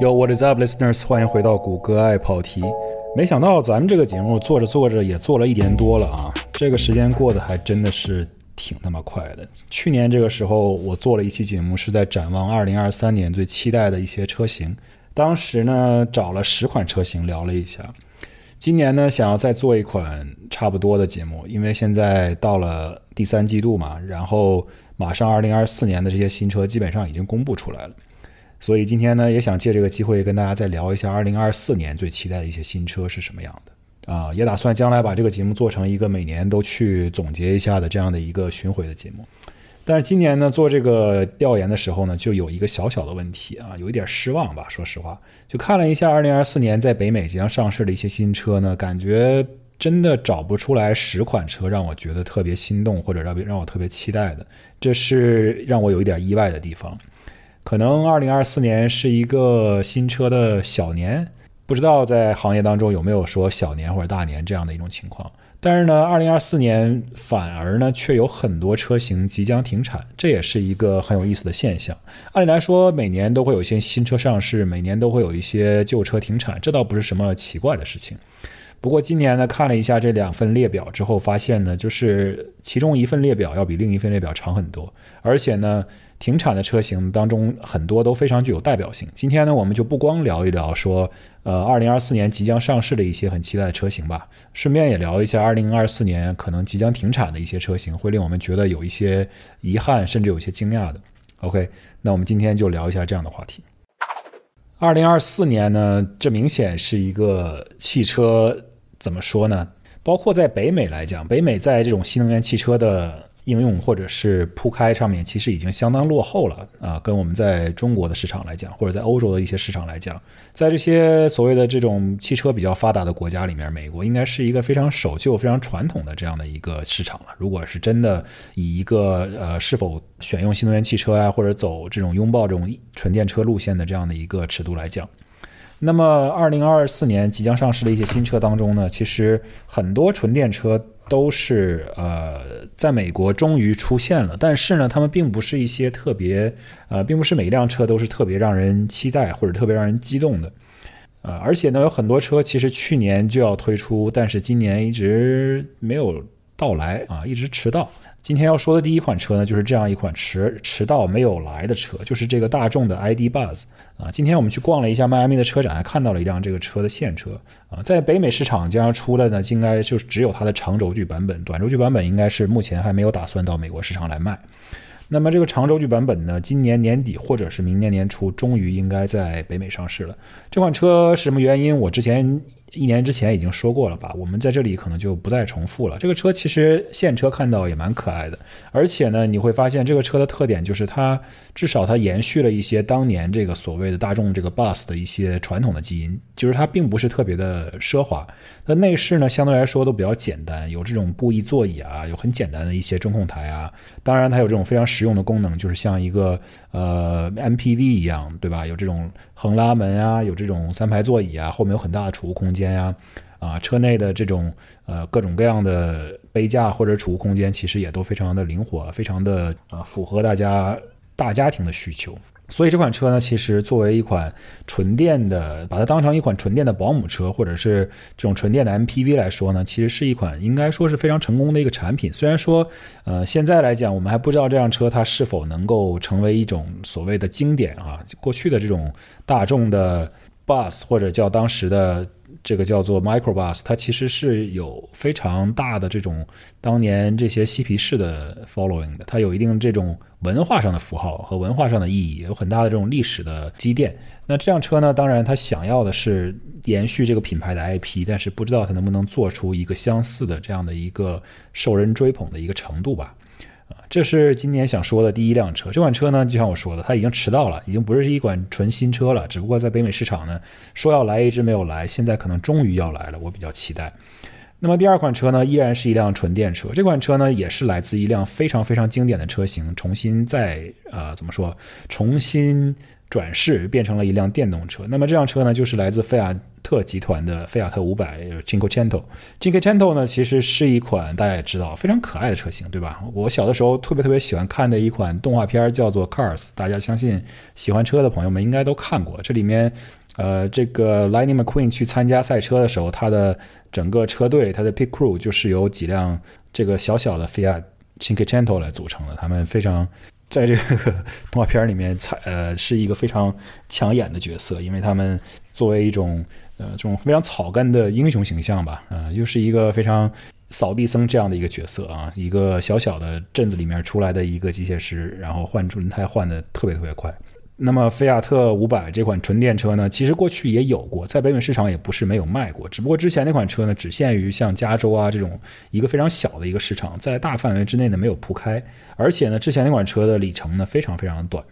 Yo, what is up, listeners？欢迎回到谷歌爱跑题。没想到咱们这个节目做着做着也做了一年多了啊，这个时间过得还真的是挺他妈快的。去年这个时候我做了一期节目，是在展望2023年最期待的一些车型。当时呢找了十款车型聊了一下。今年呢想要再做一款差不多的节目，因为现在到了第三季度嘛，然后马上2024年的这些新车基本上已经公布出来了。所以今天呢，也想借这个机会跟大家再聊一下2024年最期待的一些新车是什么样的啊，也打算将来把这个节目做成一个每年都去总结一下的这样的一个巡回的节目。但是今年呢，做这个调研的时候呢，就有一个小小的问题啊，有一点失望吧。说实话，就看了一下2024年在北美即将上市的一些新车呢，感觉真的找不出来十款车让我觉得特别心动或者让让我特别期待的，这是让我有一点意外的地方。可能二零二四年是一个新车的小年，不知道在行业当中有没有说小年或者大年这样的一种情况。但是呢，二零二四年反而呢却有很多车型即将停产，这也是一个很有意思的现象。按理来说，每年都会有一些新车上市，每年都会有一些旧车停产，这倒不是什么奇怪的事情。不过今年呢，看了一下这两份列表之后，发现呢，就是其中一份列表要比另一份列表长很多，而且呢。停产的车型当中，很多都非常具有代表性。今天呢，我们就不光聊一聊说，呃，二零二四年即将上市的一些很期待的车型吧，顺便也聊一下二零二四年可能即将停产的一些车型，会令我们觉得有一些遗憾，甚至有些惊讶的。OK，那我们今天就聊一下这样的话题。二零二四年呢，这明显是一个汽车怎么说呢？包括在北美来讲，北美在这种新能源汽车的。应用或者是铺开上面，其实已经相当落后了啊！跟我们在中国的市场来讲，或者在欧洲的一些市场来讲，在这些所谓的这种汽车比较发达的国家里面，美国应该是一个非常守旧、非常传统的这样的一个市场了。如果是真的以一个呃是否选用新能源汽车呀，或者走这种拥抱这种纯电车路线的这样的一个尺度来讲，那么二零二四年即将上市的一些新车当中呢，其实很多纯电车。都是呃，在美国终于出现了，但是呢，他们并不是一些特别呃，并不是每一辆车都是特别让人期待或者特别让人激动的，呃，而且呢，有很多车其实去年就要推出，但是今年一直没有到来啊，一直迟到。今天要说的第一款车呢，就是这样一款迟迟到没有来的车，就是这个大众的 ID Buzz 啊。今天我们去逛了一下迈阿密的车展，还看到了一辆这个车的现车啊。在北美市场将要出来呢，应该就是只有它的长轴距版本，短轴距版本应该是目前还没有打算到美国市场来卖。那么这个长轴距版本呢，今年年底或者是明年年初，终于应该在北美上市了。这款车是什么原因？我之前。一年之前已经说过了吧，我们在这里可能就不再重复了。这个车其实现车看到也蛮可爱的，而且呢，你会发现这个车的特点就是它至少它延续了一些当年这个所谓的大众这个 bus 的一些传统的基因，就是它并不是特别的奢华。那内饰呢，相对来说都比较简单，有这种布艺座椅啊，有很简单的一些中控台啊。当然，它有这种非常实用的功能，就是像一个呃 MPV 一样，对吧？有这种横拉门啊，有这种三排座椅啊，后面有很大的储物空间呀，啊，车内的这种呃各种各样的杯架或者储物空间，其实也都非常的灵活，非常的啊符合大家大家庭的需求。所以这款车呢，其实作为一款纯电的，把它当成一款纯电的保姆车，或者是这种纯电的 MPV 来说呢，其实是一款应该说是非常成功的一个产品。虽然说，呃，现在来讲，我们还不知道这辆车它是否能够成为一种所谓的经典啊。过去的这种大众的 Bus 或者叫当时的。这个叫做 Microbus，它其实是有非常大的这种当年这些嬉皮士的 following 的，它有一定这种文化上的符号和文化上的意义，有很大的这种历史的积淀。那这辆车呢，当然它想要的是延续这个品牌的 IP，但是不知道它能不能做出一个相似的这样的一个受人追捧的一个程度吧。这是今年想说的第一辆车。这款车呢，就像我说的，它已经迟到了，已经不是一款纯新车了。只不过在北美市场呢，说要来一直没有来，现在可能终于要来了，我比较期待。那么第二款车呢，依然是一辆纯电车。这款车呢，也是来自一辆非常非常经典的车型，重新再呃怎么说，重新转世变成了一辆电动车。那么这辆车呢，就是来自菲亚特集团的菲亚特五百 Cinquecento。Cinquecento 呢，其实是一款大家也知道非常可爱的车型，对吧？我小的时候特别特别喜欢看的一款动画片叫做 Cars，大家相信喜欢车的朋友们应该都看过。这里面，呃，这个 Lightning McQueen 去参加赛车的时候，他的整个车队，他的 pit crew 就是由几辆这个小小的菲亚 Cinquecento 来组成的，他们非常。在这个动画片里面，才呃是一个非常抢眼的角色，因为他们作为一种呃这种非常草根的英雄形象吧，啊，又是一个非常扫地僧这样的一个角色啊，一个小小的镇子里面出来的一个机械师，然后换轮胎换的特别特别快。那么，菲亚特五百这款纯电车呢，其实过去也有过，在北美市场也不是没有卖过，只不过之前那款车呢，只限于像加州啊这种一个非常小的一个市场，在大范围之内呢没有铺开，而且呢，之前那款车的里程呢非常非常短。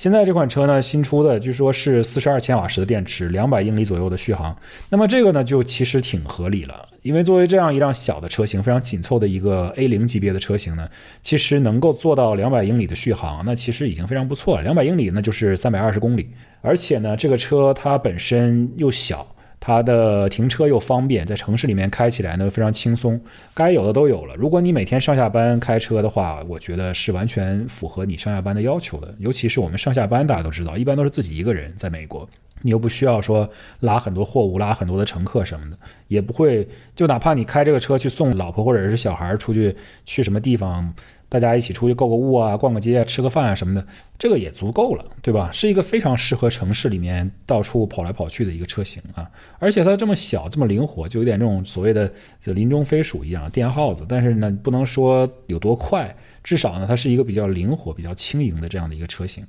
现在这款车呢，新出的据说是四十二千瓦时的电池，两百英里左右的续航。那么这个呢，就其实挺合理了，因为作为这样一辆小的车型，非常紧凑的一个 A 零级别的车型呢，其实能够做到两百英里的续航，那其实已经非常不错了。两百英里那就是三百二十公里，而且呢，这个车它本身又小。它的停车又方便，在城市里面开起来呢非常轻松，该有的都有了。如果你每天上下班开车的话，我觉得是完全符合你上下班的要求的。尤其是我们上下班，大家都知道，一般都是自己一个人在美国，你又不需要说拉很多货物、拉很多的乘客什么的，也不会就哪怕你开这个车去送老婆或者是小孩出去去什么地方。大家一起出去购个物啊，逛个街啊，吃个饭啊什么的，这个也足够了，对吧？是一个非常适合城市里面到处跑来跑去的一个车型啊。而且它这么小，这么灵活，就有点这种所谓的就林中飞鼠一样，电耗子。但是呢，不能说有多快，至少呢，它是一个比较灵活、比较轻盈的这样的一个车型。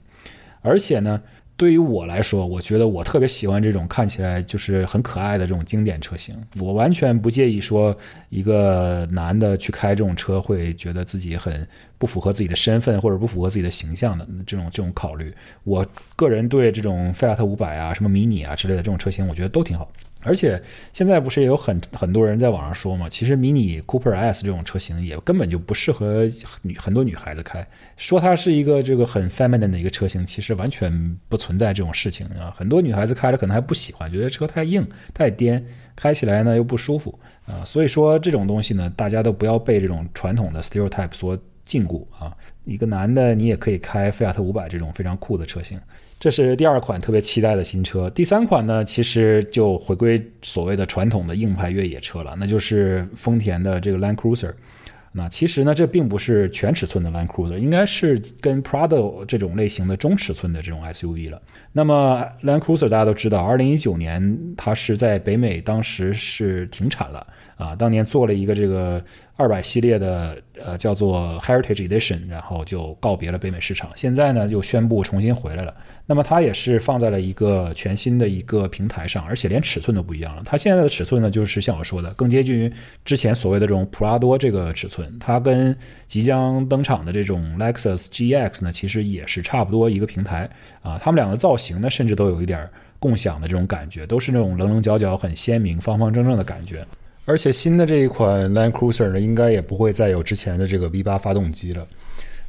而且呢。对于我来说，我觉得我特别喜欢这种看起来就是很可爱的这种经典车型。我完全不介意说一个男的去开这种车会觉得自己很不符合自己的身份或者不符合自己的形象的这种这种考虑。我个人对这种菲亚特五百啊、什么迷你啊之类的这种车型，我觉得都挺好。而且现在不是也有很很多人在网上说嘛，其实迷你 Cooper S 这种车型也根本就不适合女很多女孩子开，说它是一个这个很 feminine 的一个车型，其实完全不存在这种事情啊。很多女孩子开着可能还不喜欢，觉得车太硬太颠，开起来呢又不舒服啊。所以说这种东西呢，大家都不要被这种传统的 stereotype 所禁锢啊。一个男的你也可以开菲亚特五百这种非常酷的车型。这是第二款特别期待的新车，第三款呢，其实就回归所谓的传统的硬派越野车了，那就是丰田的这个 Land Cruiser。那其实呢，这并不是全尺寸的 Land Cruiser，应该是跟 Prado 这种类型的中尺寸的这种 SUV 了。那么 Land Cruiser 大家都知道，二零一九年它是在北美当时是停产了啊，当年做了一个这个。二百系列的呃叫做 Heritage Edition，然后就告别了北美市场。现在呢又宣布重新回来了。那么它也是放在了一个全新的一个平台上，而且连尺寸都不一样了。它现在的尺寸呢，就是像我说的，更接近于之前所谓的这种普拉多这个尺寸。它跟即将登场的这种 Lexus GX 呢，其实也是差不多一个平台啊。它们两个造型呢，甚至都有一点共享的这种感觉，都是那种棱棱角角很鲜明、方方正正的感觉。而且新的这一款 Land Cruiser 呢，应该也不会再有之前的这个 V8 发动机了。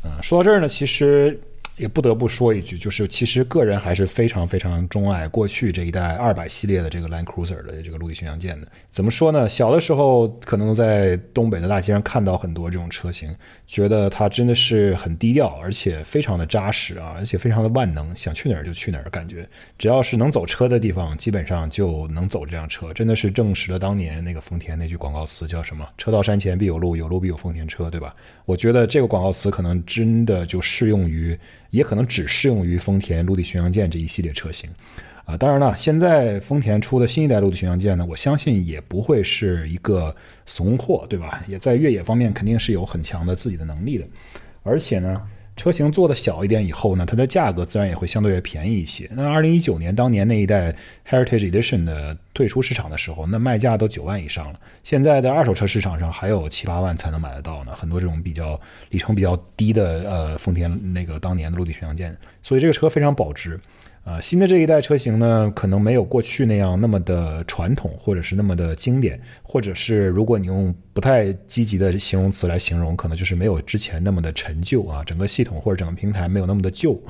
啊，说到这儿呢，其实。也不得不说一句，就是其实个人还是非常非常钟爱过去这一代二百系列的这个 Land Cruiser 的这个陆地巡洋舰的。怎么说呢？小的时候可能在东北的大街上看到很多这种车型，觉得它真的是很低调，而且非常的扎实啊，而且非常的万能，想去哪儿就去哪儿，感觉只要是能走车的地方，基本上就能走这辆车。真的是证实了当年那个丰田那句广告词叫什么？车到山前必有路，有路必有丰田车，对吧？我觉得这个广告词可能真的就适用于。也可能只适用于丰田陆地巡洋舰这一系列车型，啊，当然了，现在丰田出的新一代陆地巡洋舰呢，我相信也不会是一个怂货，对吧？也在越野方面肯定是有很强的自己的能力的，而且呢。车型做的小一点以后呢，它的价格自然也会相对便宜一些。那二零一九年当年那一代 Heritage Edition 的退出市场的时候，那卖价都九万以上了。现在的二手车市场上还有七八万才能买得到呢。很多这种比较里程比较低的呃丰田那个当年的陆地巡洋舰，所以这个车非常保值。啊，新的这一代车型呢，可能没有过去那样那么的传统，或者是那么的经典，或者是如果你用不太积极的形容词来形容，可能就是没有之前那么的陈旧啊，整个系统或者整个平台没有那么的旧。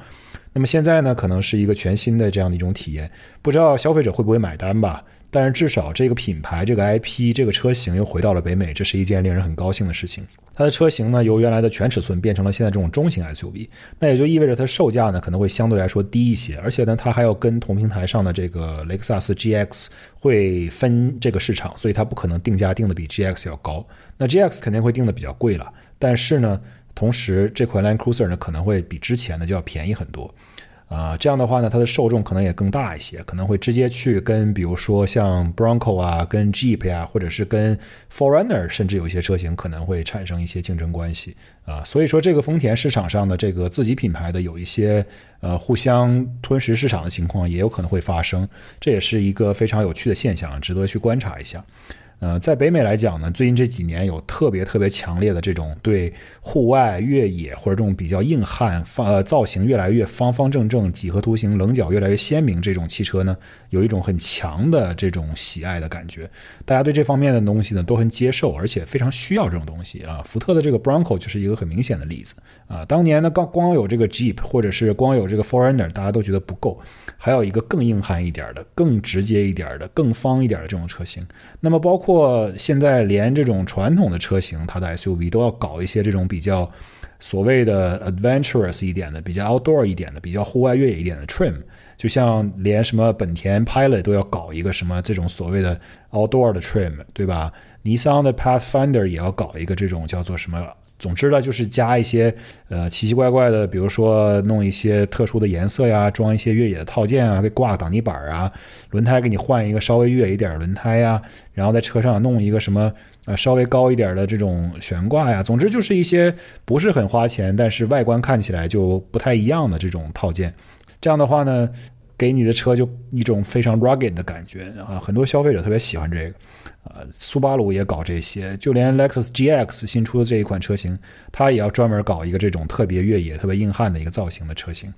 那么现在呢，可能是一个全新的这样的一种体验，不知道消费者会不会买单吧？但是至少这个品牌、这个 IP、这个车型又回到了北美，这是一件令人很高兴的事情。它的车型呢，由原来的全尺寸变成了现在这种中型 SUV，那也就意味着它售价呢可能会相对来说低一些，而且呢，它还要跟同平台上的这个雷克萨斯 GX 会分这个市场，所以它不可能定价定的比 GX 要高。那 GX 肯定会定的比较贵了，但是呢，同时这款 Land Cruiser 呢可能会比之前的就要便宜很多。啊，这样的话呢，它的受众可能也更大一些，可能会直接去跟，比如说像 Bronco 啊，跟 Jeep 呀，或者是跟 Forerunner，甚至有一些车型可能会产生一些竞争关系啊。所以说，这个丰田市场上的这个自己品牌的有一些呃互相吞食市场的情况，也有可能会发生，这也是一个非常有趣的现象，值得去观察一下。呃，在北美来讲呢，最近这几年有特别特别强烈的这种对户外越野或者这种比较硬汉、方呃造型越来越方方正正、几何图形棱角越来越鲜明这种汽车呢，有一种很强的这种喜爱的感觉。大家对这方面的东西呢都很接受，而且非常需要这种东西啊。福特的这个 Bronco 就是一个很明显的例子啊。当年呢，刚光有这个 Jeep 或者是光有这个 Forerunner，大家都觉得不够，还有一个更硬汉一点的、更直接一点的、更方一点的这种车型。那么包括过现在连这种传统的车型，它的 SUV 都要搞一些这种比较所谓的 adventurous 一点的、比较 outdoor 一点的、比较户外越野一点的 trim，就像连什么本田 Pilot 都要搞一个什么这种所谓的 outdoor 的 trim，对吧？尼桑的 Pathfinder 也要搞一个这种叫做什么？总之呢，就是加一些呃奇奇怪怪的，比如说弄一些特殊的颜色呀，装一些越野的套件啊，给挂挡泥板啊，轮胎给你换一个稍微越野一点的轮胎呀，然后在车上弄一个什么呃稍微高一点的这种悬挂呀，总之就是一些不是很花钱，但是外观看起来就不太一样的这种套件。这样的话呢，给你的车就一种非常 rugged 的感觉啊，很多消费者特别喜欢这个。呃，苏巴鲁也搞这些，就连 Lexus GX 新出的这一款车型，它也要专门搞一个这种特别越野、特别硬汉的一个造型的车型。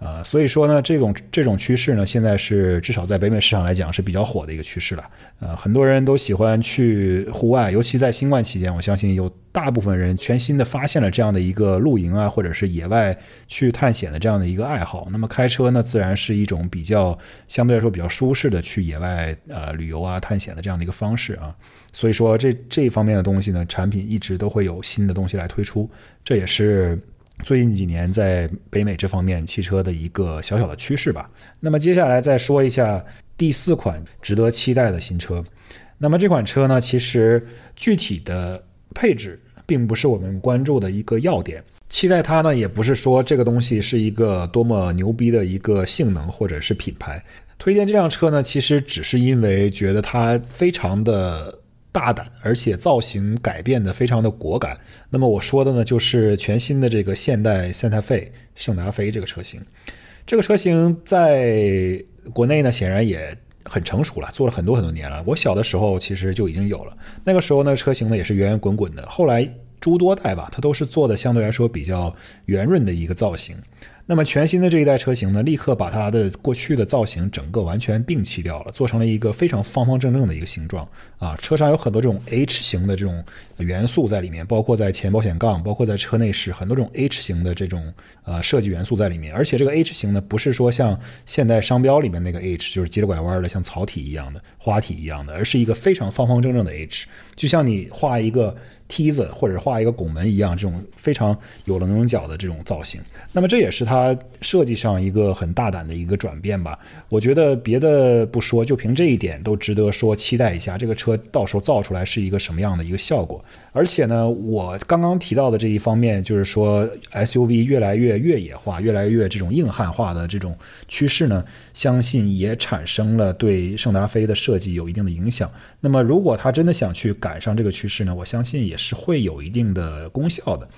呃，所以说呢，这种这种趋势呢，现在是至少在北美市场来讲是比较火的一个趋势了。呃，很多人都喜欢去户外，尤其在新冠期间，我相信有大部分人全新的发现了这样的一个露营啊，或者是野外去探险的这样的一个爱好。那么开车呢，自然是一种比较相对来说比较舒适的去野外呃旅游啊、探险的这样的一个方式啊。所以说这这一方面的东西呢，产品一直都会有新的东西来推出，这也是。最近几年在北美这方面汽车的一个小小的趋势吧。那么接下来再说一下第四款值得期待的新车。那么这款车呢，其实具体的配置并不是我们关注的一个要点。期待它呢，也不是说这个东西是一个多么牛逼的一个性能或者是品牌。推荐这辆车呢，其实只是因为觉得它非常的。大胆，而且造型改变的非常的果敢。那么我说的呢，就是全新的这个现代 Santa Fe 圣达菲这个车型。这个车型在国内呢，显然也很成熟了，做了很多很多年了。我小的时候其实就已经有了，那个时候呢，车型呢也是圆圆滚滚的。后来诸多代吧，它都是做的相对来说比较圆润的一个造型。那么全新的这一代车型呢，立刻把它的过去的造型整个完全摒弃掉了，做成了一个非常方方正正的一个形状啊。车上有很多这种 H 型的这种元素在里面，包括在前保险杠，包括在车内饰，很多种 H 型的这种呃设计元素在里面。而且这个 H 型呢，不是说像现代商标里面那个 H，就是急着拐弯的像草体一样的花体一样的，而是一个非常方方正正的 H，就像你画一个梯子或者画一个拱门一样，这种非常有棱有角的这种造型。那么这也是它。它设计上一个很大胆的一个转变吧，我觉得别的不说，就凭这一点都值得说，期待一下这个车到时候造出来是一个什么样的一个效果。而且呢，我刚刚提到的这一方面，就是说 SUV 越来越越野化，越来越这种硬汉化的这种趋势呢，相信也产生了对圣达菲的设计有一定的影响。那么如果他真的想去赶上这个趋势呢，我相信也是会有一定的功效的。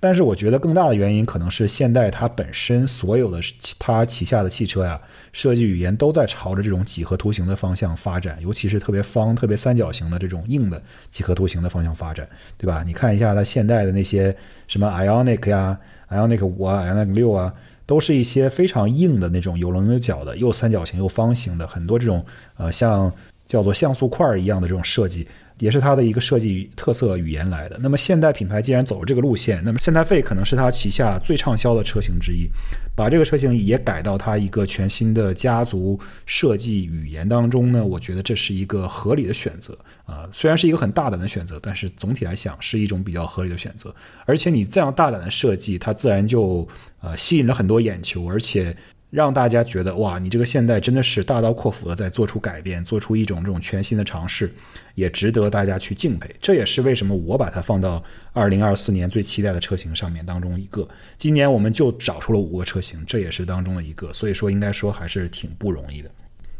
但是我觉得更大的原因可能是现代它本身所有的它旗下的汽车呀，设计语言都在朝着这种几何图形的方向发展，尤其是特别方、特别三角形的这种硬的几何图形的方向发展，对吧？你看一下它现代的那些什么 Ionic 呀、Ionic 五啊、Ionic 六啊，都是一些非常硬的那种有棱有角的，又三角形又方形的，很多这种呃像。叫做像素块一样的这种设计。也是它的一个设计特色语言来的。那么现代品牌既然走了这个路线，那么现代费可能是它旗下最畅销的车型之一。把这个车型也改到它一个全新的家族设计语言当中呢，我觉得这是一个合理的选择啊。虽然是一个很大胆的选择，但是总体来讲是一种比较合理的选择。而且你这样大胆的设计，它自然就呃吸引了很多眼球，而且。让大家觉得哇，你这个现代真的是大刀阔斧的在做出改变，做出一种这种全新的尝试，也值得大家去敬佩。这也是为什么我把它放到二零二四年最期待的车型上面当中一个。今年我们就找出了五个车型，这也是当中的一个，所以说应该说还是挺不容易的。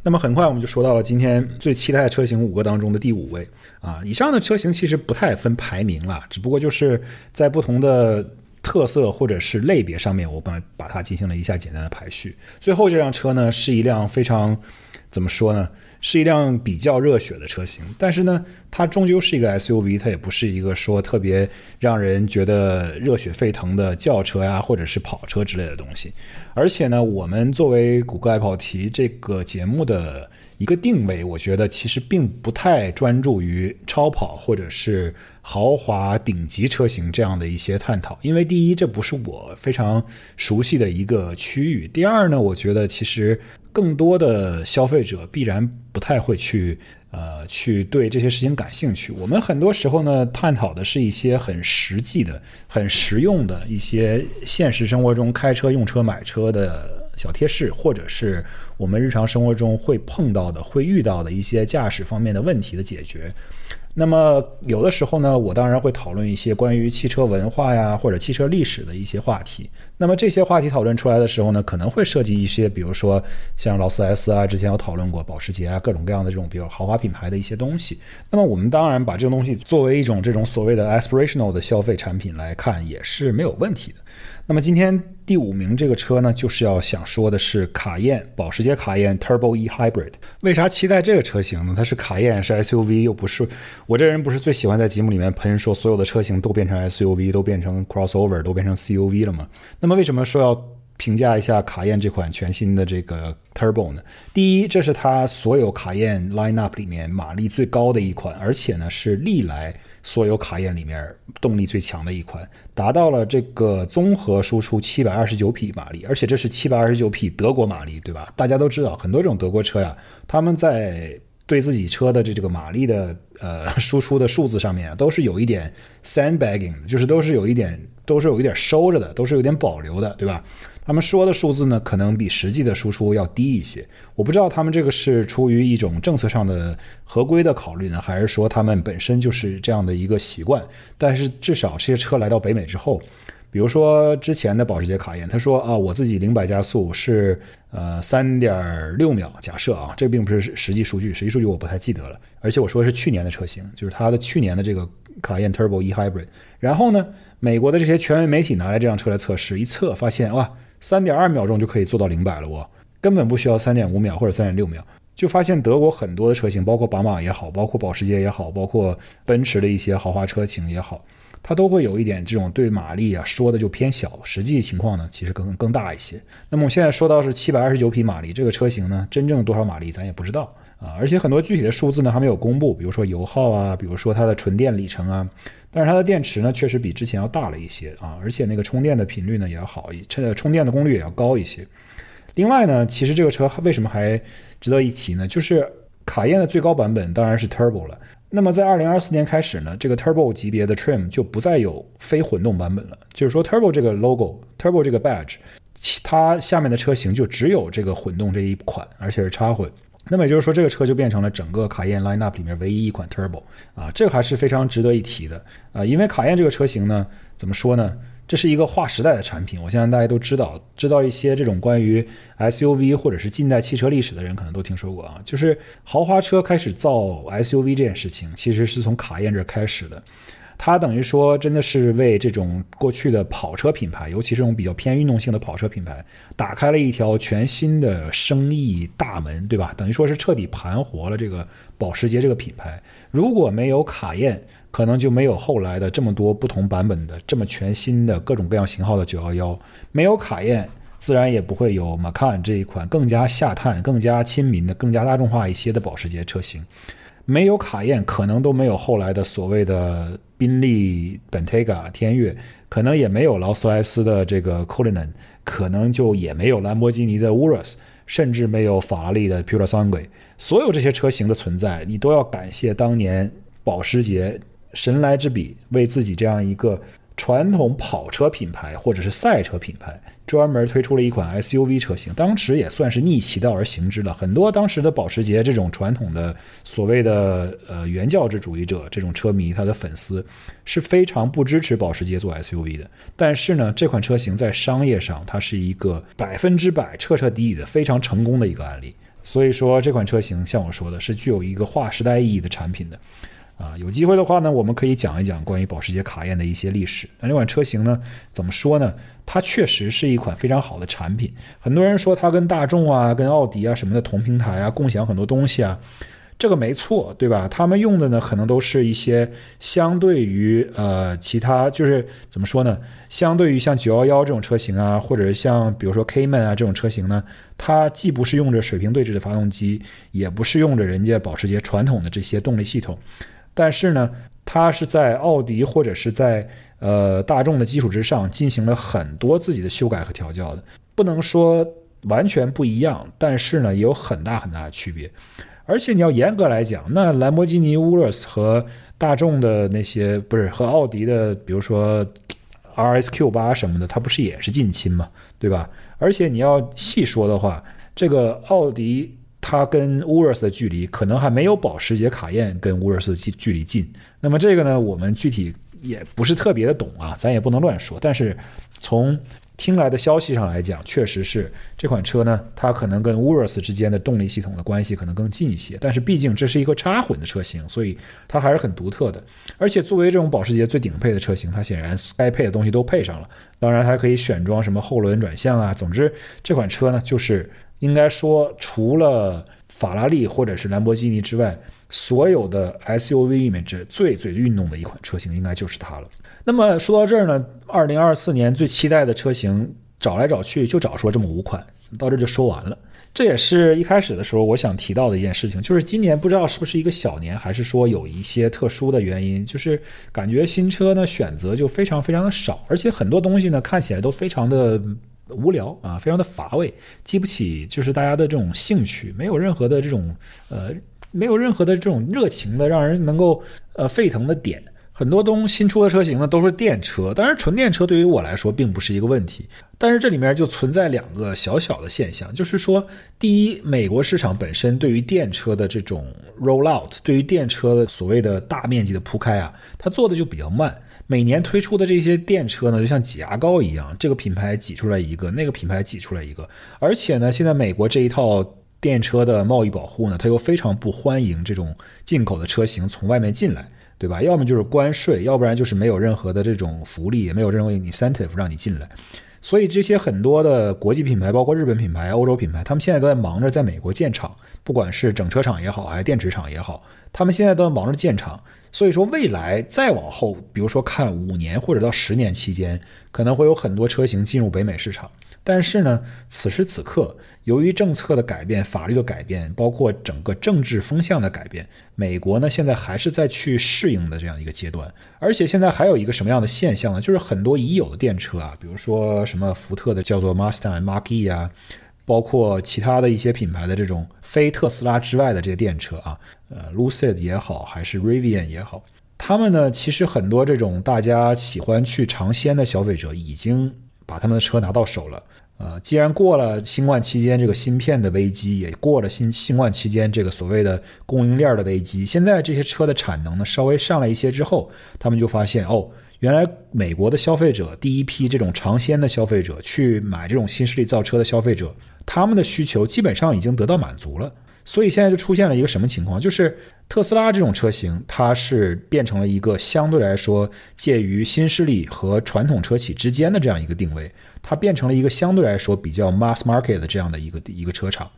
那么很快我们就说到了今天最期待的车型五个当中的第五位啊，以上的车型其实不太分排名了，只不过就是在不同的。特色或者是类别上面，我把把它进行了一下简单的排序。最后这辆车呢，是一辆非常怎么说呢？是一辆比较热血的车型。但是呢，它终究是一个 SUV，它也不是一个说特别让人觉得热血沸腾的轿车呀，或者是跑车之类的东西。而且呢，我们作为谷歌爱跑题这个节目的一个定位，我觉得其实并不太专注于超跑或者是。豪华顶级车型这样的一些探讨，因为第一，这不是我非常熟悉的一个区域；第二呢，我觉得其实更多的消费者必然不太会去呃去对这些事情感兴趣。我们很多时候呢，探讨的是一些很实际的、很实用的一些现实生活中开车、用车、买车的小贴士，或者是我们日常生活中会碰到的、会遇到的一些驾驶方面的问题的解决。那么有的时候呢，我当然会讨论一些关于汽车文化呀或者汽车历史的一些话题。那么这些话题讨论出来的时候呢，可能会涉及一些，比如说像劳斯莱斯啊，之前有讨论过保时捷啊，各种各样的这种比较豪华品牌的一些东西。那么我们当然把这个东西作为一种这种所谓的 aspirational 的消费产品来看，也是没有问题的。那么今天第五名这个车呢，就是要想说的是卡宴，保时捷卡宴 Turbo E Hybrid。为啥期待这个车型呢？它是卡宴，是 SUV，又不是我这人不是最喜欢在节目里面喷说所有的车型都变成 SUV，都变成 crossover，都变成 CUV 了吗？那么为什么说要评价一下卡宴这款全新的这个 Turbo 呢？第一，这是它所有卡宴 lineup 里面马力最高的一款，而且呢是历来。所有卡宴里面动力最强的一款，达到了这个综合输出七百二十九匹马力，而且这是七百二十九匹德国马力，对吧？大家都知道，很多这种德国车呀，他们在对自己车的这这个马力的呃输出的数字上面啊，都是有一点 sandbagging，就是都是有一点都是有一点收着的，都是有点保留的，对吧？他们说的数字呢，可能比实际的输出要低一些。我不知道他们这个是出于一种政策上的合规的考虑呢，还是说他们本身就是这样的一个习惯。但是至少这些车来到北美之后，比如说之前的保时捷卡宴，他说啊，我自己零百加速是呃三点六秒。假设啊，这并不是实际数据，实际数据我不太记得了。而且我说的是去年的车型，就是它的去年的这个卡宴 Turbo E Hybrid。然后呢，美国的这些权威媒体拿来这辆车来测试，一测发现哇。三点二秒钟就可以做到零百了，我根本不需要三点五秒或者三点六秒，就发现德国很多的车型，包括宝马也好，包括保时捷也好，包括奔驰的一些豪华车型也好，它都会有一点这种对马力啊说的就偏小，实际情况呢其实更更大一些。那么我现在说到是七百二十九匹马力，这个车型呢真正多少马力咱也不知道啊，而且很多具体的数字呢还没有公布，比如说油耗啊，比如说它的纯电里程啊。但是它的电池呢，确实比之前要大了一些啊，而且那个充电的频率呢也要好一，充充电的功率也要高一些。另外呢，其实这个车为什么还值得一提呢？就是卡宴的最高版本当然是 Turbo 了。那么在二零二四年开始呢，这个 Turbo 级别的 Trim 就不再有非混动版本了，就是说 Turbo 这个 logo，Turbo 这个 badge，它下面的车型就只有这个混动这一款，而且是插混。那么也就是说，这个车就变成了整个卡宴 lineup 里面唯一一款 turbo 啊，这个还是非常值得一提的啊，因为卡宴这个车型呢，怎么说呢？这是一个划时代的产品。我相信大家都知道，知道一些这种关于 SUV 或者是近代汽车历史的人，可能都听说过啊，就是豪华车开始造 SUV 这件事情，其实是从卡宴这开始的。它等于说，真的是为这种过去的跑车品牌，尤其是这种比较偏运动性的跑车品牌，打开了一条全新的生意大门，对吧？等于说是彻底盘活了这个保时捷这个品牌。如果没有卡宴，可能就没有后来的这么多不同版本的这么全新的各种各样型号的911；没有卡宴，自然也不会有 Macan 这一款更加下探、更加亲民的、更加大众化一些的保时捷车型。没有卡宴，可能都没有后来的所谓的宾利 Bentayga 天越，可能也没有劳斯莱斯的这个 Cullinan，可能就也没有兰博基尼的 Urus，甚至没有法拉利的 Purosangue。所有这些车型的存在，你都要感谢当年保时捷神来之笔，为自己这样一个。传统跑车品牌或者是赛车品牌专门推出了一款 SUV 车型，当时也算是逆其道而行之了。很多当时的保时捷这种传统的所谓的呃原教旨主义者这种车迷，他的粉丝是非常不支持保时捷做 SUV 的。但是呢，这款车型在商业上它是一个百分之百彻彻底底的非常成功的一个案例。所以说，这款车型像我说的是具有一个划时代意义的产品的。啊，有机会的话呢，我们可以讲一讲关于保时捷卡宴的一些历史。那这款车型呢，怎么说呢？它确实是一款非常好的产品。很多人说它跟大众啊、跟奥迪啊什么的同平台啊，共享很多东西啊，这个没错，对吧？他们用的呢，可能都是一些相对于呃其他，就是怎么说呢？相对于像九幺幺这种车型啊，或者像比如说 Cayman 啊这种车型呢，它既不是用着水平对置的发动机，也不是用着人家保时捷传统的这些动力系统。但是呢，它是在奥迪或者是在呃大众的基础之上进行了很多自己的修改和调教的，不能说完全不一样，但是呢也有很大很大的区别。而且你要严格来讲，那兰博基尼 Urus 和大众的那些不是和奥迪的，比如说 RSQ 八什么的，它不是也是近亲吗？对吧？而且你要细说的话，这个奥迪。它跟 Urus 的距离可能还没有保时捷卡宴跟 Urus 的距距离近。那么这个呢，我们具体也不是特别的懂啊，咱也不能乱说。但是从听来的消息上来讲，确实是这款车呢，它可能跟 Urus 之间的动力系统的关系可能更近一些。但是毕竟这是一个插混的车型，所以它还是很独特的。而且作为这种保时捷最顶配的车型，它显然该配的东西都配上了。当然，还可以选装什么后轮转向啊。总之，这款车呢，就是。应该说，除了法拉利或者是兰博基尼之外，所有的 SUV 里面这最最运动的一款车型，应该就是它了。那么说到这儿呢，二零二四年最期待的车型，找来找去就找出了这么五款，到这就说完了。这也是一开始的时候我想提到的一件事情，就是今年不知道是不是一个小年，还是说有一些特殊的原因，就是感觉新车呢选择就非常非常的少，而且很多东西呢看起来都非常的。无聊啊，非常的乏味，激不起就是大家的这种兴趣，没有任何的这种呃，没有任何的这种热情的让人能够呃沸腾的点。很多东新出的车型呢都是电车，当然纯电车对于我来说并不是一个问题，但是这里面就存在两个小小的现象，就是说，第一，美国市场本身对于电车的这种 roll out，对于电车的所谓的大面积的铺开啊，它做的就比较慢。每年推出的这些电车呢，就像挤牙膏一样，这个品牌挤出来一个，那个品牌挤出来一个。而且呢，现在美国这一套电车的贸易保护呢，它又非常不欢迎这种进口的车型从外面进来，对吧？要么就是关税，要不然就是没有任何的这种福利，也没有任何 incentive 让你进来。所以这些很多的国际品牌，包括日本品牌、欧洲品牌，他们现在都在忙着在美国建厂，不管是整车厂也好，还是电池厂也好，他们现在都在忙着建厂。所以说，未来再往后，比如说看五年或者到十年期间，可能会有很多车型进入北美市场。但是呢，此时此刻，由于政策的改变、法律的改变，包括整个政治风向的改变，美国呢现在还是在去适应的这样一个阶段。而且现在还有一个什么样的现象呢？就是很多已有的电车啊，比如说什么福特的叫做 Mustang Mach-E 啊。包括其他的一些品牌的这种非特斯拉之外的这些电车啊，呃，Lucid 也好，还是 Rivian 也好，他们呢，其实很多这种大家喜欢去尝鲜的消费者已经把他们的车拿到手了。呃，既然过了新冠期间这个芯片的危机，也过了新新冠期间这个所谓的供应链的危机，现在这些车的产能呢稍微上来一些之后，他们就发现哦。原来美国的消费者第一批这种尝鲜的消费者去买这种新势力造车的消费者，他们的需求基本上已经得到满足了。所以现在就出现了一个什么情况？就是特斯拉这种车型，它是变成了一个相对来说介于新势力和传统车企之间的这样一个定位，它变成了一个相对来说比较 mass market 的这样的一个一个车厂。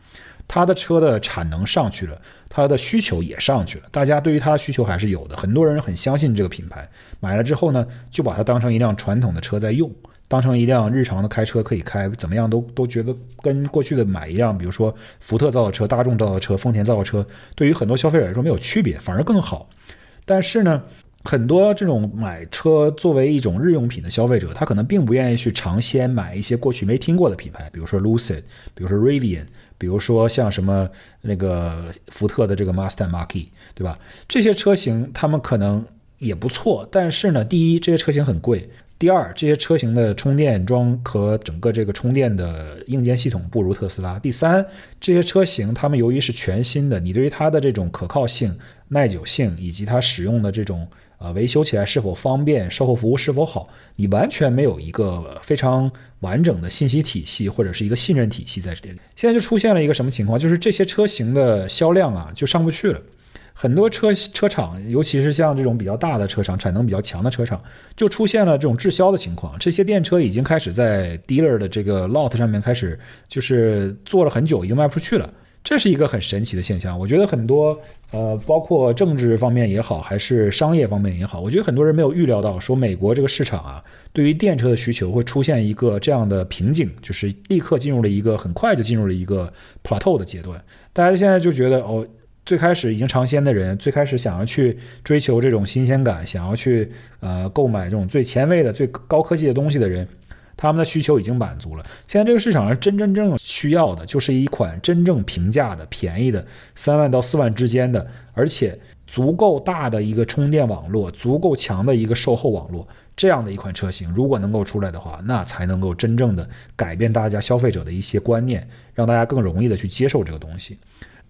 它的车的产能上去了，它的需求也上去了，大家对于它的需求还是有的。很多人很相信这个品牌，买了之后呢，就把它当成一辆传统的车在用。当成一辆日常的开车可以开，怎么样都都觉得跟过去的买一辆，比如说福特造的车、大众造的车、丰田造的车，对于很多消费者来说没有区别，反而更好。但是呢，很多这种买车作为一种日用品的消费者，他可能并不愿意去尝鲜买一些过去没听过的品牌，比如说 Lucid，比如说 Rivian，比如说像什么那个福特的这个 Mustang Mach-E，对吧？这些车型他们可能也不错，但是呢，第一，这些车型很贵。第二，这些车型的充电桩和整个这个充电的硬件系统不如特斯拉。第三，这些车型他们由于是全新的，你对于它的这种可靠性、耐久性以及它使用的这种呃维修起来是否方便、售后服务是否好，你完全没有一个非常完整的信息体系或者是一个信任体系在这里。现在就出现了一个什么情况？就是这些车型的销量啊就上不去了。很多车车厂，尤其是像这种比较大的车厂、产能比较强的车厂，就出现了这种滞销的情况。这些电车已经开始在 dealer 的这个 lot 上面开始，就是做了很久，已经卖不出去了。这是一个很神奇的现象。我觉得很多呃，包括政治方面也好，还是商业方面也好，我觉得很多人没有预料到，说美国这个市场啊，对于电车的需求会出现一个这样的瓶颈，就是立刻进入了一个很快就进入了一个 plateau 的阶段。大家现在就觉得哦。最开始已经尝鲜的人，最开始想要去追求这种新鲜感，想要去呃购买这种最前卫的、最高科技的东西的人，他们的需求已经满足了。现在这个市场上真真正需要的，就是一款真正平价的、便宜的三万到四万之间的，而且足够大的一个充电网络、足够强的一个售后网络这样的一款车型。如果能够出来的话，那才能够真正的改变大家消费者的一些观念，让大家更容易的去接受这个东西。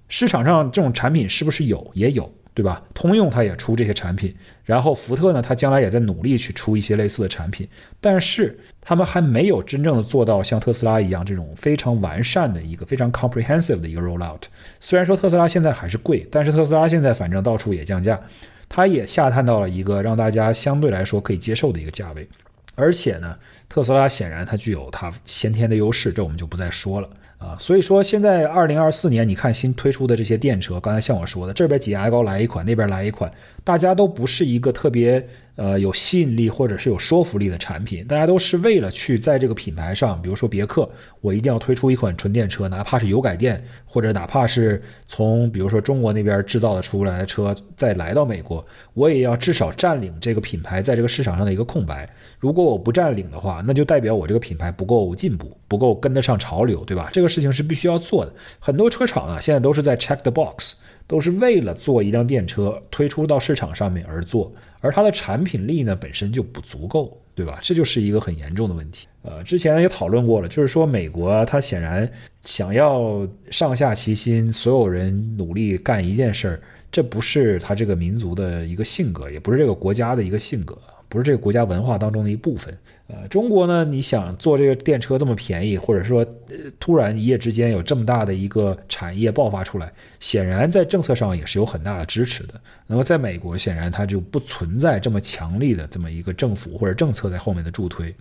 市场上这种产品是不是有？也有，对吧？通用它也出这些产品，然后福特呢，它将来也在努力去出一些类似的产品，但是他们还没有真正的做到像特斯拉一样这种非常完善的一个非常 comprehensive 的一个 rollout。虽然说特斯拉现在还是贵，但是特斯拉现在反正到处也降价，它也下探到了一个让大家相对来说可以接受的一个价位，而且呢，特斯拉显然它具有它先天的优势，这我们就不再说了。啊，所以说现在二零二四年，你看新推出的这些电车，刚才像我说的，这边挤牙膏来一款，那边来一款，大家都不是一个特别。呃，有吸引力或者是有说服力的产品，大家都是为了去在这个品牌上，比如说别克，我一定要推出一款纯电车，哪怕是油改电，或者哪怕是从比如说中国那边制造的出来的车再来到美国，我也要至少占领这个品牌在这个市场上的一个空白。如果我不占领的话，那就代表我这个品牌不够进步，不够跟得上潮流，对吧？这个事情是必须要做的。很多车厂啊，现在都是在 check the box。都是为了做一辆电车推出到市场上面而做，而它的产品力呢本身就不足够，对吧？这就是一个很严重的问题。呃，之前也讨论过了，就是说美国它显然想要上下齐心，所有人努力干一件事儿，这不是它这个民族的一个性格，也不是这个国家的一个性格。不是这个国家文化当中的一部分。呃，中国呢，你想做这个电车这么便宜，或者说，呃，突然一夜之间有这么大的一个产业爆发出来，显然在政策上也是有很大的支持的。那么在美国，显然它就不存在这么强力的这么一个政府或者政策在后面的助推。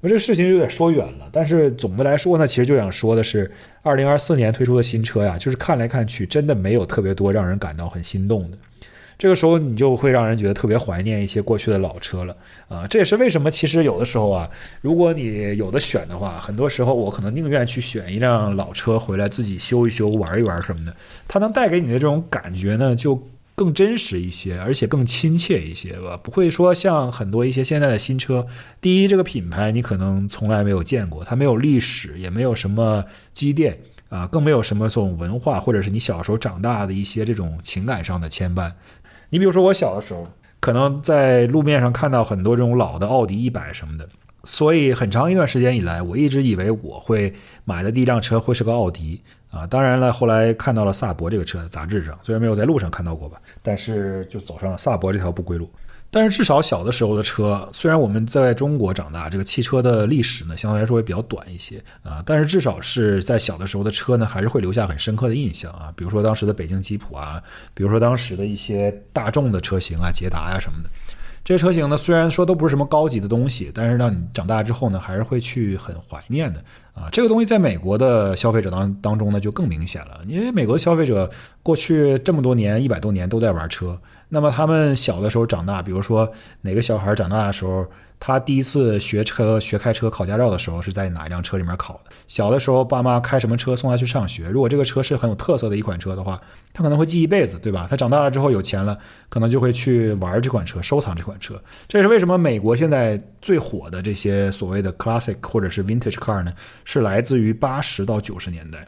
那这个事情有点说远了，但是总的来说呢，其实就想说的是，二零二四年推出的新车呀，就是看来看去，真的没有特别多让人感到很心动的。这个时候你就会让人觉得特别怀念一些过去的老车了啊！这也是为什么其实有的时候啊，如果你有的选的话，很多时候我可能宁愿去选一辆老车回来自己修一修、玩一玩什么的。它能带给你的这种感觉呢，就更真实一些，而且更亲切一些吧。不会说像很多一些现在的新车，第一这个品牌你可能从来没有见过，它没有历史，也没有什么积淀啊，更没有什么这种文化，或者是你小时候长大的一些这种情感上的牵绊。你比如说，我小的时候，可能在路面上看到很多这种老的奥迪一百什么的，所以很长一段时间以来，我一直以为我会买的第一辆车会是个奥迪啊。当然了，后来看到了萨博这个车的杂志上，虽然没有在路上看到过吧，但是就走上了萨博这条不归路。但是至少小的时候的车，虽然我们在中国长大，这个汽车的历史呢相对来说也比较短一些啊，但是至少是在小的时候的车呢，还是会留下很深刻的印象啊。比如说当时的北京吉普啊，比如说当时的一些大众的车型啊，捷达呀什么的，这些车型呢，虽然说都不是什么高级的东西，但是让你长大之后呢，还是会去很怀念的啊。这个东西在美国的消费者当当中呢，就更明显了，因为美国消费者过去这么多年，一百多年都在玩车。那么他们小的时候长大，比如说哪个小孩长大的时候，他第一次学车、学开车、考驾照的时候是在哪一辆车里面考的。小的时候，爸妈开什么车送他去上学。如果这个车是很有特色的一款车的话，他可能会记一辈子，对吧？他长大了之后有钱了，可能就会去玩这款车，收藏这款车。这也是为什么美国现在最火的这些所谓的 classic 或者是 vintage car 呢？是来自于八十到九十年代。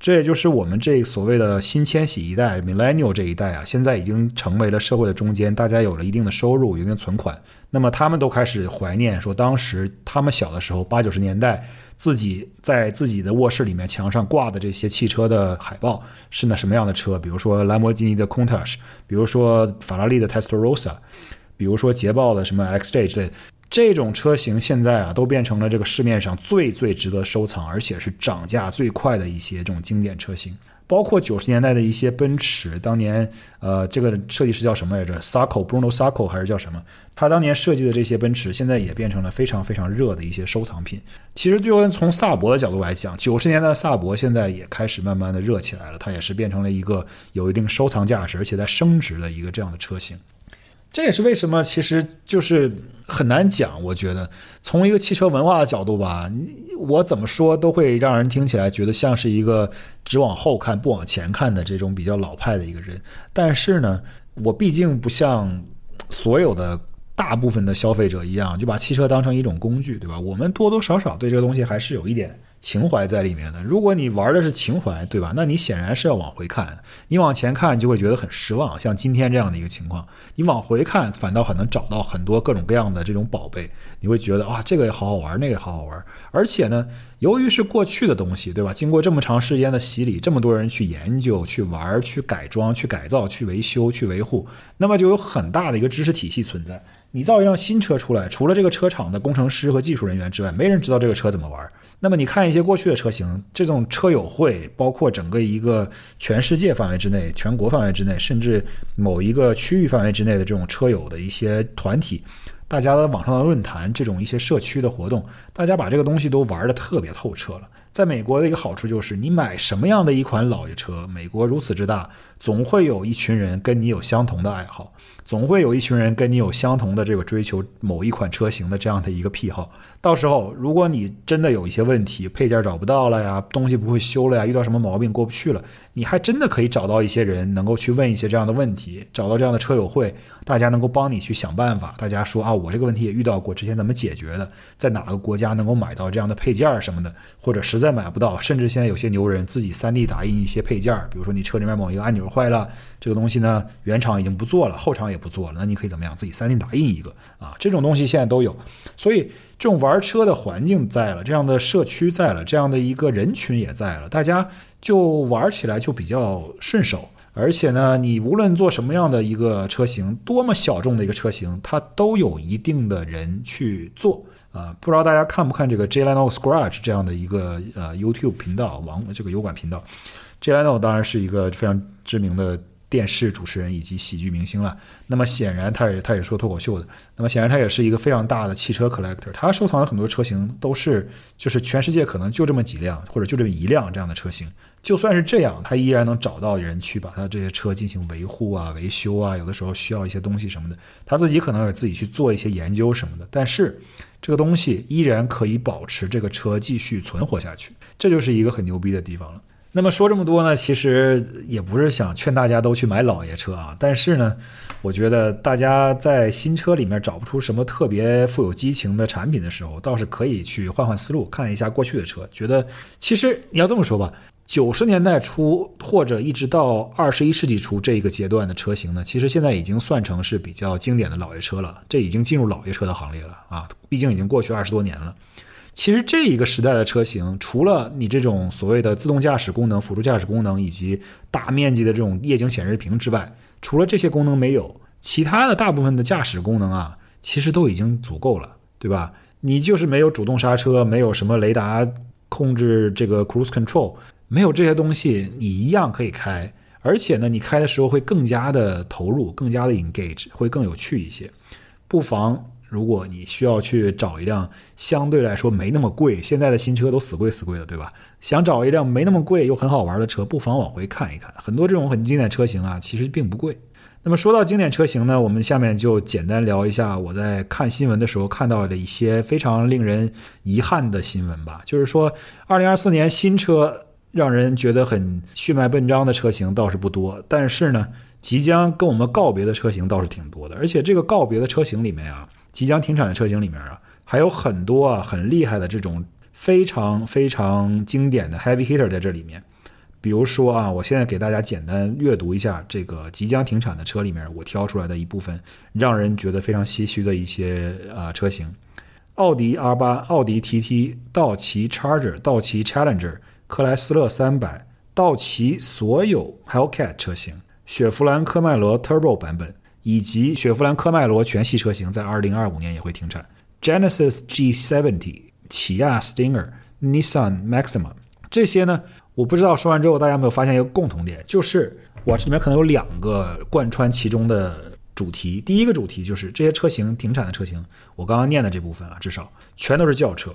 这也就是我们这所谓的新千禧一代 millennial 这一代啊，现在已经成为了社会的中间，大家有了一定的收入，有一定存款。那么他们都开始怀念说，当时他们小的时候，八九十年代，自己在自己的卧室里面墙上挂的这些汽车的海报是那什么样的车？比如说兰博基尼的 Countach，比如说法拉利的 Testarossa，比如说捷豹的什么 XJ 之类。这种车型现在啊，都变成了这个市面上最最值得收藏，而且是涨价最快的一些这种经典车型。包括九十年代的一些奔驰，当年呃，这个设计师叫什么来着？Sacco，Bruno Sacco 还是叫什么？他当年设计的这些奔驰，现在也变成了非常非常热的一些收藏品。其实，就从萨博的角度来讲，九十年代的萨博现在也开始慢慢的热起来了，它也是变成了一个有一定收藏价值，而且在升值的一个这样的车型。这也是为什么，其实就是很难讲。我觉得从一个汽车文化的角度吧，我怎么说都会让人听起来觉得像是一个只往后看不往前看的这种比较老派的一个人。但是呢，我毕竟不像所有的大部分的消费者一样，就把汽车当成一种工具，对吧？我们多多少少对这个东西还是有一点。情怀在里面的，如果你玩的是情怀，对吧？那你显然是要往回看，你往前看就会觉得很失望。像今天这样的一个情况，你往回看反倒很能找到很多各种各样的这种宝贝，你会觉得啊，这个也好好玩，那个也好好玩。而且呢，由于是过去的东西，对吧？经过这么长时间的洗礼，这么多人去研究、去玩、去改装、去改造、去维修、去维护，那么就有很大的一个知识体系存在。你造一辆新车出来，除了这个车厂的工程师和技术人员之外，没人知道这个车怎么玩。那么你看一些过去的车型，这种车友会，包括整个一个全世界范围之内、全国范围之内，甚至某一个区域范围之内的这种车友的一些团体，大家的网上的论坛，这种一些社区的活动，大家把这个东西都玩的特别透彻了。在美国的一个好处就是，你买什么样的一款老爷车，美国如此之大，总会有一群人跟你有相同的爱好。总会有一群人跟你有相同的这个追求某一款车型的这样的一个癖好。到时候，如果你真的有一些问题，配件找不到了呀，东西不会修了呀，遇到什么毛病过不去了，你还真的可以找到一些人能够去问一些这样的问题，找到这样的车友会，大家能够帮你去想办法。大家说啊，我这个问题也遇到过，之前怎么解决的？在哪个国家能够买到这样的配件什么的？或者实在买不到，甚至现在有些牛人自己 3D 打印一些配件，比如说你车里面某一个按钮坏了，这个东西呢原厂已经不做了，后厂也不做了，那你可以怎么样？自己 3D 打印一个啊，这种东西现在都有。所以这种玩车的环境在了，这样的社区在了，这样的一个人群也在了，大家就玩起来就比较顺手。而且呢，你无论做什么样的一个车型，多么小众的一个车型，它都有一定的人去做啊。不知道大家看不看这个 J Leno Scratch 这样的一个呃 YouTube 频道，网这个油管频道。J Leno 当然是一个非常知名的。电视主持人以及喜剧明星了，那么显然他也他也说脱口秀的，那么显然他也是一个非常大的汽车 collector，他收藏的很多车型都是就是全世界可能就这么几辆或者就这么一辆这样的车型，就算是这样，他依然能找到人去把他这些车进行维护啊、维修啊，有的时候需要一些东西什么的，他自己可能也自己去做一些研究什么的，但是这个东西依然可以保持这个车继续存活下去，这就是一个很牛逼的地方了。那么说这么多呢，其实也不是想劝大家都去买老爷车啊。但是呢，我觉得大家在新车里面找不出什么特别富有激情的产品的时候，倒是可以去换换思路，看一下过去的车。觉得其实你要这么说吧，九十年代初或者一直到二十一世纪初这一个阶段的车型呢，其实现在已经算成是比较经典的老爷车了。这已经进入老爷车的行列了啊，毕竟已经过去二十多年了。其实这一个时代的车型，除了你这种所谓的自动驾驶功能、辅助驾驶功能以及大面积的这种液晶显示屏之外，除了这些功能没有，其他的大部分的驾驶功能啊，其实都已经足够了，对吧？你就是没有主动刹车，没有什么雷达控制这个 cruise control，没有这些东西，你一样可以开，而且呢，你开的时候会更加的投入，更加的 engage，会更有趣一些，不妨。如果你需要去找一辆相对来说没那么贵，现在的新车都死贵死贵的，对吧？想找一辆没那么贵又很好玩的车，不妨往回看一看，很多这种很经典车型啊，其实并不贵。那么说到经典车型呢，我们下面就简单聊一下我在看新闻的时候看到的一些非常令人遗憾的新闻吧。就是说，二零二四年新车让人觉得很血脉奔张的车型倒是不多，但是呢，即将跟我们告别的车型倒是挺多的。而且这个告别的车型里面啊，即将停产的车型里面啊，还有很多啊很厉害的这种非常非常经典的 heavy hitter 在这里面。比如说啊，我现在给大家简单阅读一下这个即将停产的车里面我挑出来的一部分让人觉得非常唏嘘的一些啊车型：奥迪 R 八、奥迪 TT、道奇 Charger、道奇 Challenger、克莱斯勒三百、道奇所有 Hellcat 车型、雪佛兰科迈罗 Turbo 版本以及雪佛兰科迈罗全系车型在二零二五年也会停产。Genesis G70、起亚 Stinger、Nissan Maxima 这些呢？我不知道说完之后大家有没有发现一个共同点，就是我这里面可能有两个贯穿其中的主题。第一个主题就是这些车型停产的车型，我刚刚念的这部分啊，至少全都是轿车。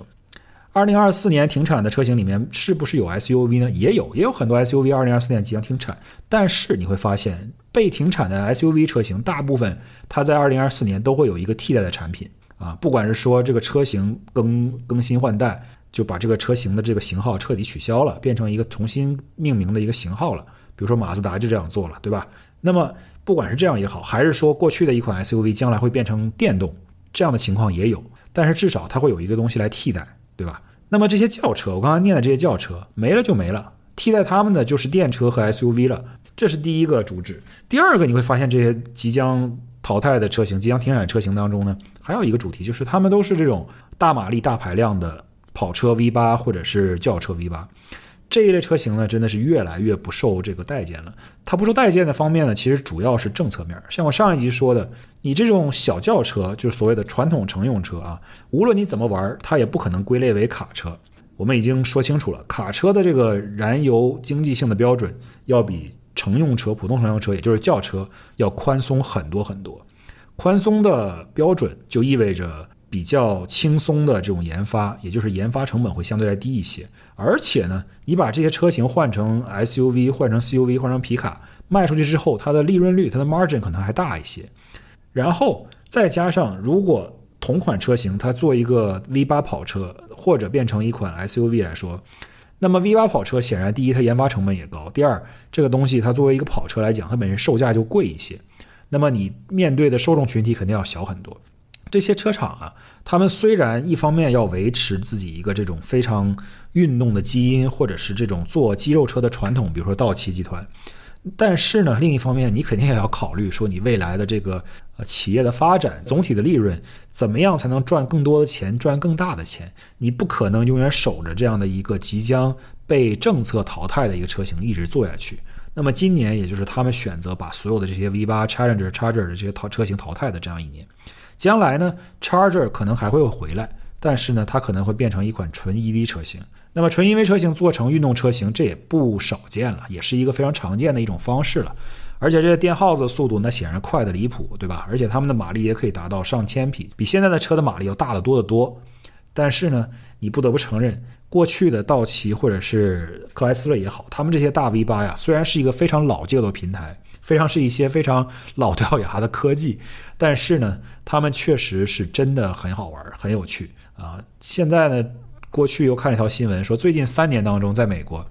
二零二四年停产的车型里面是不是有 SUV 呢？也有，也有很多 SUV 二零二四年即将停产。但是你会发现被停产的 SUV 车型，大部分它在二零二四年都会有一个替代的产品啊，不管是说这个车型更更新换代。就把这个车型的这个型号彻底取消了，变成一个重新命名的一个型号了。比如说马自达就这样做了，对吧？那么不管是这样也好，还是说过去的一款 SUV 将来会变成电动，这样的情况也有。但是至少它会有一个东西来替代，对吧？那么这些轿车，我刚才念的这些轿车没了就没了，替代他们的就是电车和 SUV 了。这是第一个主旨。第二个，你会发现这些即将淘汰的车型、即将停产车型当中呢，还有一个主题，就是他们都是这种大马力、大排量的。跑车 V 八或者是轿车 V 八这一类车型呢，真的是越来越不受这个待见了。它不受待见的方面呢，其实主要是政策面。像我上一集说的，你这种小轿车，就是所谓的传统乘用车啊，无论你怎么玩，它也不可能归类为卡车。我们已经说清楚了，卡车的这个燃油经济性的标准要比乘用车、普通乘用车，也就是轿车要宽松很多很多。宽松的标准就意味着。比较轻松的这种研发，也就是研发成本会相对来低一些。而且呢，你把这些车型换成 SUV、换成 CUV、换成皮卡卖出去之后，它的利润率、它的 margin 可能还大一些。然后再加上，如果同款车型它做一个 V8 跑车，或者变成一款 SUV 来说，那么 V 八跑车显然第一它研发成本也高，第二这个东西它作为一个跑车来讲，它本身售价就贵一些。那么你面对的受众群体肯定要小很多。这些车厂啊，他们虽然一方面要维持自己一个这种非常运动的基因，或者是这种做肌肉车的传统，比如说道奇集团，但是呢，另一方面你肯定也要考虑说，你未来的这个呃企业的发展，总体的利润怎么样才能赚更多的钱，赚更大的钱？你不可能永远守着这样的一个即将被政策淘汰的一个车型一直做下去。那么今年也就是他们选择把所有的这些 V8、Challenger、Charger 的这些淘车型淘汰的这样一年。将来呢，Charger 可能还会回来，但是呢，它可能会变成一款纯 EV 车型。那么纯因为车型做成运动车型，这也不少见了，也是一个非常常见的一种方式了。而且这些电耗子的速度，那显然快的离谱，对吧？而且他们的马力也可以达到上千匹，比现在的车的马力要大得多得多。但是呢，你不得不承认，过去的道奇或者是克莱斯勒也好，他们这些大 V 八呀，虽然是一个非常老旧的平台。非常是一些非常老掉牙的科技，但是呢，他们确实是真的很好玩，很有趣啊！现在呢，过去又看了一条新闻，说最近三年当中，在美国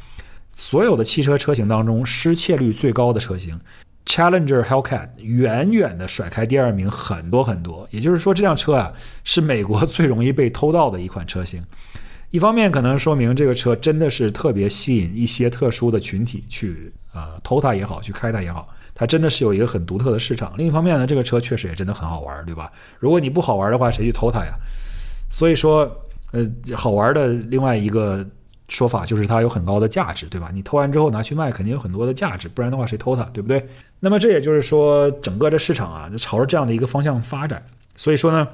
所有的汽车车型当中，失窃率最高的车型 Challenger Hellcat 远远的甩开第二名很多很多。也就是说，这辆车啊，是美国最容易被偷盗的一款车型。一方面可能说明这个车真的是特别吸引一些特殊的群体去呃偷它也好，去开它也好。它真的是有一个很独特的市场。另一方面呢，这个车确实也真的很好玩，对吧？如果你不好玩的话，谁去偷它呀？所以说，呃，好玩的另外一个说法就是它有很高的价值，对吧？你偷完之后拿去卖，肯定有很多的价值，不然的话谁偷它，对不对？那么这也就是说，整个这市场啊，就朝着这样的一个方向发展。所以说呢，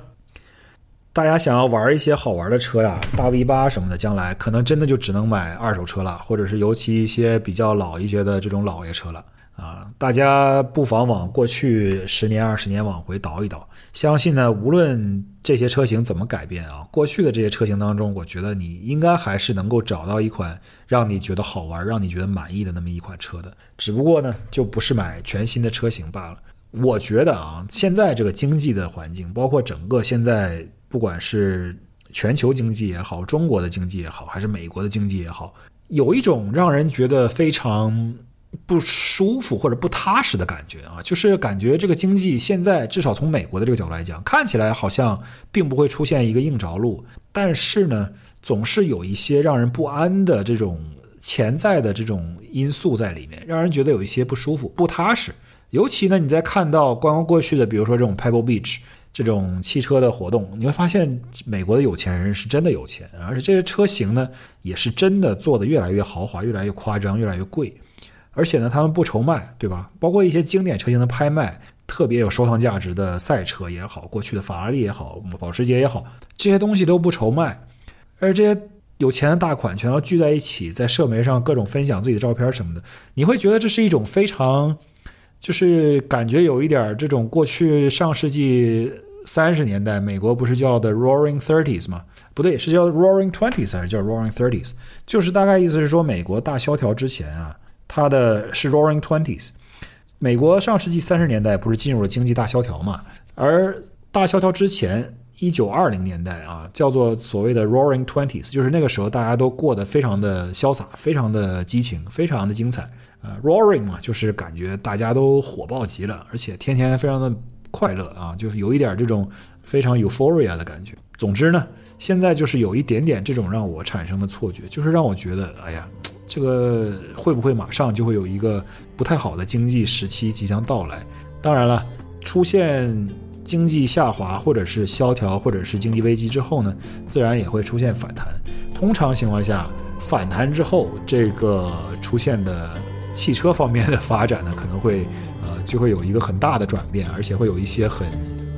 大家想要玩一些好玩的车呀，大 V 八什么的，将来可能真的就只能买二手车了，或者是尤其一些比较老一些的这种老爷车了。啊，大家不妨往过去十年、二十年往回倒一倒，相信呢，无论这些车型怎么改变啊，过去的这些车型当中，我觉得你应该还是能够找到一款让你觉得好玩、让你觉得满意的那么一款车的。只不过呢，就不是买全新的车型罢了。我觉得啊，现在这个经济的环境，包括整个现在不管是全球经济也好，中国的经济也好，还是美国的经济也好，有一种让人觉得非常不舒服或者不踏实的感觉啊，就是感觉这个经济现在至少从美国的这个角度来讲，看起来好像并不会出现一个硬着陆，但是呢，总是有一些让人不安的这种潜在的这种因素在里面，让人觉得有一些不舒服、不踏实。尤其呢，你在看到刚刚过去的，比如说这种 Pebble Beach 这种汽车的活动，你会发现美国的有钱人是真的有钱，而且这些车型呢，也是真的做的越来越豪华、越来越夸张、越来越贵。而且呢，他们不愁卖，对吧？包括一些经典车型的拍卖，特别有收藏价值的赛车也好，过去的法拉利也好，保时捷也好，这些东西都不愁卖。而这些有钱的大款全都聚在一起，在社媒上各种分享自己的照片什么的，你会觉得这是一种非常。就是感觉有一点这种过去上世纪三十年代美国不是叫的 Roaring Thirties 吗？不对，是叫 Roaring Twenties 还是叫 Roaring Thirties？就是大概意思是说，美国大萧条之前啊，它的是 Roaring Twenties。美国上世纪三十年代不是进入了经济大萧条嘛？而大萧条之前，一九二零年代啊，叫做所谓的 Roaring Twenties，就是那个时候大家都过得非常的潇洒，非常的激情，非常的精彩。呃，roaring 嘛，就是感觉大家都火爆极了，而且天天非常的快乐啊，就是有一点这种非常 euphoria 的感觉。总之呢，现在就是有一点点这种让我产生的错觉，就是让我觉得，哎呀，这个会不会马上就会有一个不太好的经济时期即将到来？当然了，出现经济下滑或者是萧条或者是经济危机之后呢，自然也会出现反弹。通常情况下，反弹之后这个出现的。汽车方面的发展呢，可能会，呃，就会有一个很大的转变，而且会有一些很，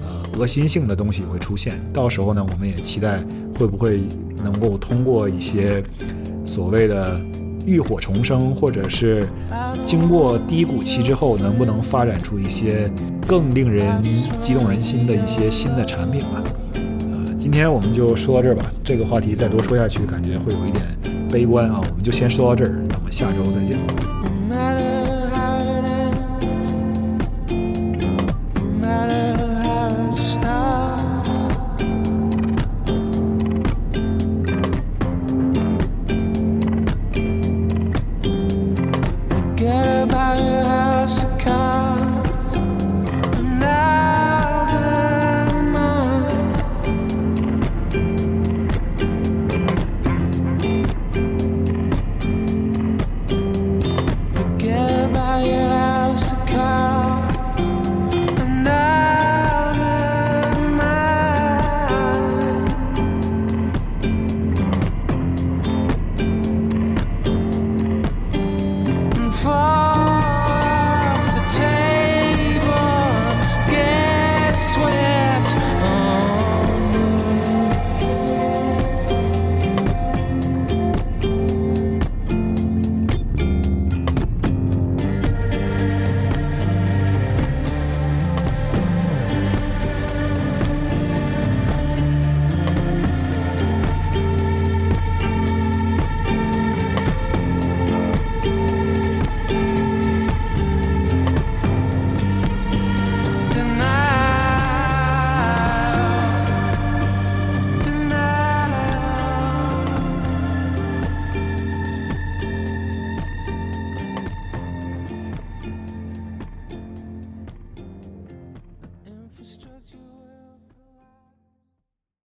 呃，革新性的东西会出现。到时候呢，我们也期待会不会能够通过一些所谓的浴火重生，或者是经过低谷期之后，能不能发展出一些更令人激动人心的一些新的产品吧？呃，今天我们就说到这儿吧。这个话题再多说下去，感觉会有一点悲观啊。我们就先说到这儿，那么下周再见。